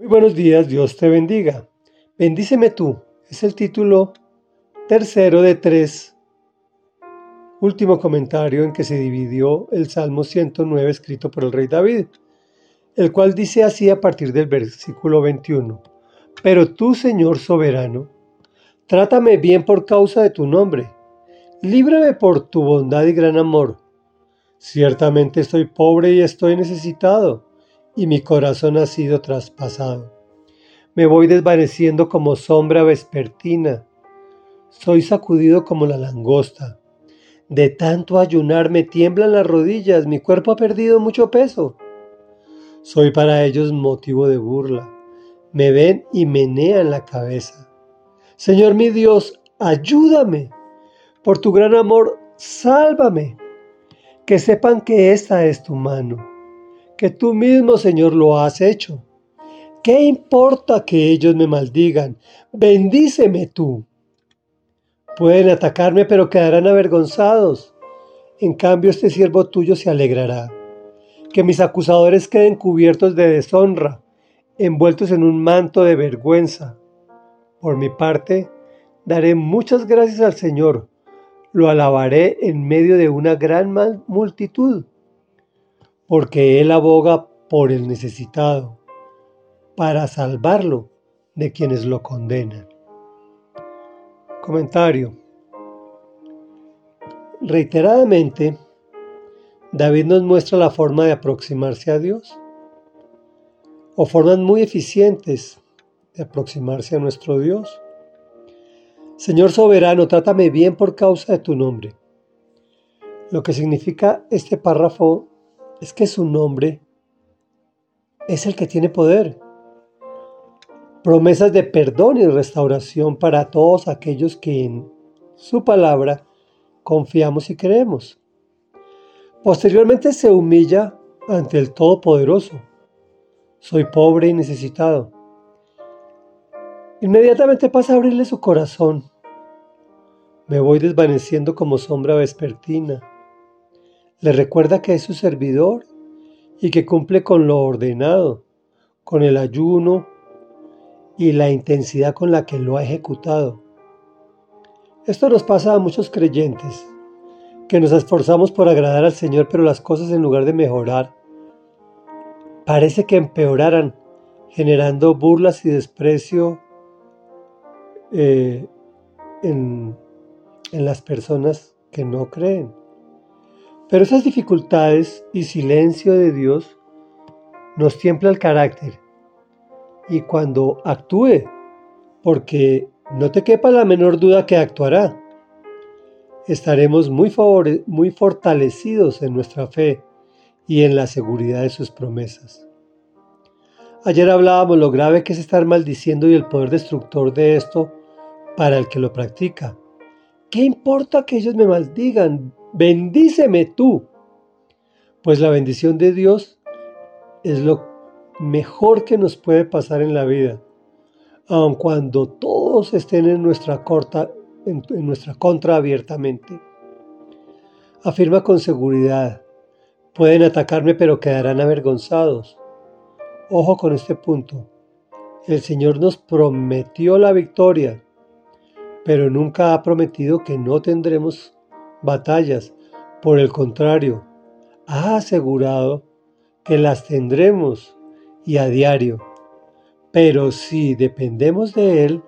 Muy buenos días, Dios te bendiga. Bendíceme tú. Es el título tercero de tres. Último comentario en que se dividió el Salmo 109 escrito por el rey David, el cual dice así a partir del versículo 21. Pero tú, Señor soberano, trátame bien por causa de tu nombre. Líbrame por tu bondad y gran amor. Ciertamente estoy pobre y estoy necesitado y mi corazón ha sido traspasado. Me voy desvaneciendo como sombra vespertina. Soy sacudido como la langosta. De tanto ayunar me tiemblan las rodillas, mi cuerpo ha perdido mucho peso. Soy para ellos motivo de burla. Me ven y menean la cabeza. Señor mi Dios, ayúdame. Por tu gran amor, sálvame. Que sepan que esta es tu mano que tú mismo, Señor, lo has hecho. ¿Qué importa que ellos me maldigan? Bendíceme tú. Pueden atacarme, pero quedarán avergonzados. En cambio, este siervo tuyo se alegrará. Que mis acusadores queden cubiertos de deshonra, envueltos en un manto de vergüenza. Por mi parte, daré muchas gracias al Señor. Lo alabaré en medio de una gran multitud porque Él aboga por el necesitado, para salvarlo de quienes lo condenan. Comentario. Reiteradamente, David nos muestra la forma de aproximarse a Dios, o formas muy eficientes de aproximarse a nuestro Dios. Señor soberano, trátame bien por causa de tu nombre. Lo que significa este párrafo es que su nombre es el que tiene poder. Promesas de perdón y restauración para todos aquellos que en su palabra confiamos y creemos. Posteriormente se humilla ante el Todopoderoso. Soy pobre y necesitado. Inmediatamente pasa a abrirle su corazón. Me voy desvaneciendo como sombra vespertina le recuerda que es su servidor y que cumple con lo ordenado, con el ayuno y la intensidad con la que lo ha ejecutado. Esto nos pasa a muchos creyentes, que nos esforzamos por agradar al Señor, pero las cosas en lugar de mejorar, parece que empeoraran, generando burlas y desprecio eh, en las personas que no creen. Pero esas dificultades y silencio de Dios nos tiembla el carácter. Y cuando actúe, porque no te quepa la menor duda que actuará, estaremos muy, muy fortalecidos en nuestra fe y en la seguridad de sus promesas. Ayer hablábamos lo grave que es estar maldiciendo y el poder destructor de esto para el que lo practica. ¿Qué importa que ellos me maldigan? Bendíceme tú. Pues la bendición de Dios es lo mejor que nos puede pasar en la vida. Aun cuando todos estén en nuestra, corta, en, en nuestra contra abiertamente. Afirma con seguridad, pueden atacarme pero quedarán avergonzados. Ojo con este punto. El Señor nos prometió la victoria, pero nunca ha prometido que no tendremos batallas. Por el contrario, ha asegurado que las tendremos y a diario. Pero si dependemos de Él,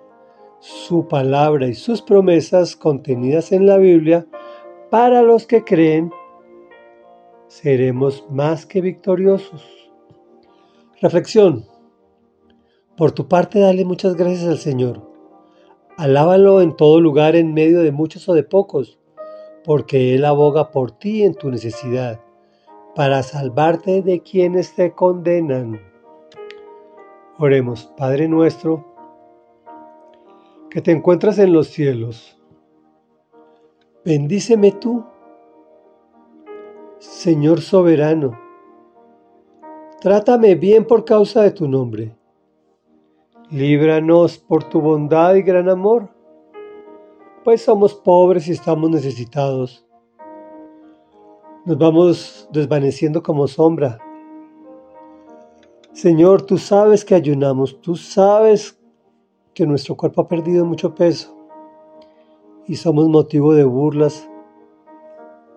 su palabra y sus promesas contenidas en la Biblia, para los que creen, seremos más que victoriosos. Reflexión. Por tu parte, dale muchas gracias al Señor. Alábalo en todo lugar en medio de muchos o de pocos porque Él aboga por ti en tu necesidad, para salvarte de quienes te condenan. Oremos, Padre nuestro, que te encuentras en los cielos. Bendíceme tú, Señor soberano. Trátame bien por causa de tu nombre. Líbranos por tu bondad y gran amor pues somos pobres y estamos necesitados. Nos vamos desvaneciendo como sombra. Señor, tú sabes que ayunamos, tú sabes que nuestro cuerpo ha perdido mucho peso y somos motivo de burlas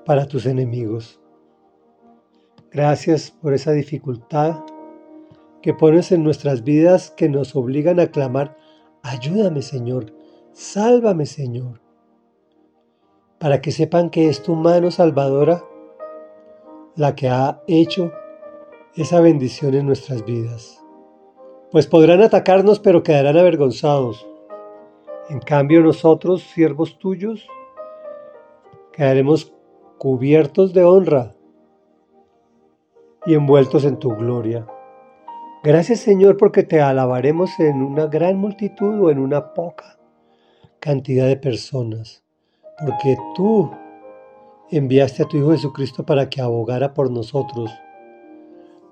para tus enemigos. Gracias por esa dificultad que pones en nuestras vidas que nos obligan a clamar, ayúdame Señor, sálvame Señor, para que sepan que es tu mano salvadora la que ha hecho esa bendición en nuestras vidas. Pues podrán atacarnos pero quedarán avergonzados. En cambio nosotros, siervos tuyos, quedaremos cubiertos de honra y envueltos en tu gloria. Gracias Señor porque te alabaremos en una gran multitud o en una poca cantidad de personas, porque tú enviaste a tu Hijo Jesucristo para que abogara por nosotros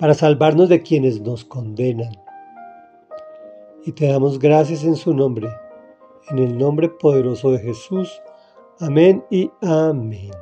para salvarnos de quienes nos condenan. Y te damos gracias en su nombre, en el nombre poderoso de Jesús. Amén y amén.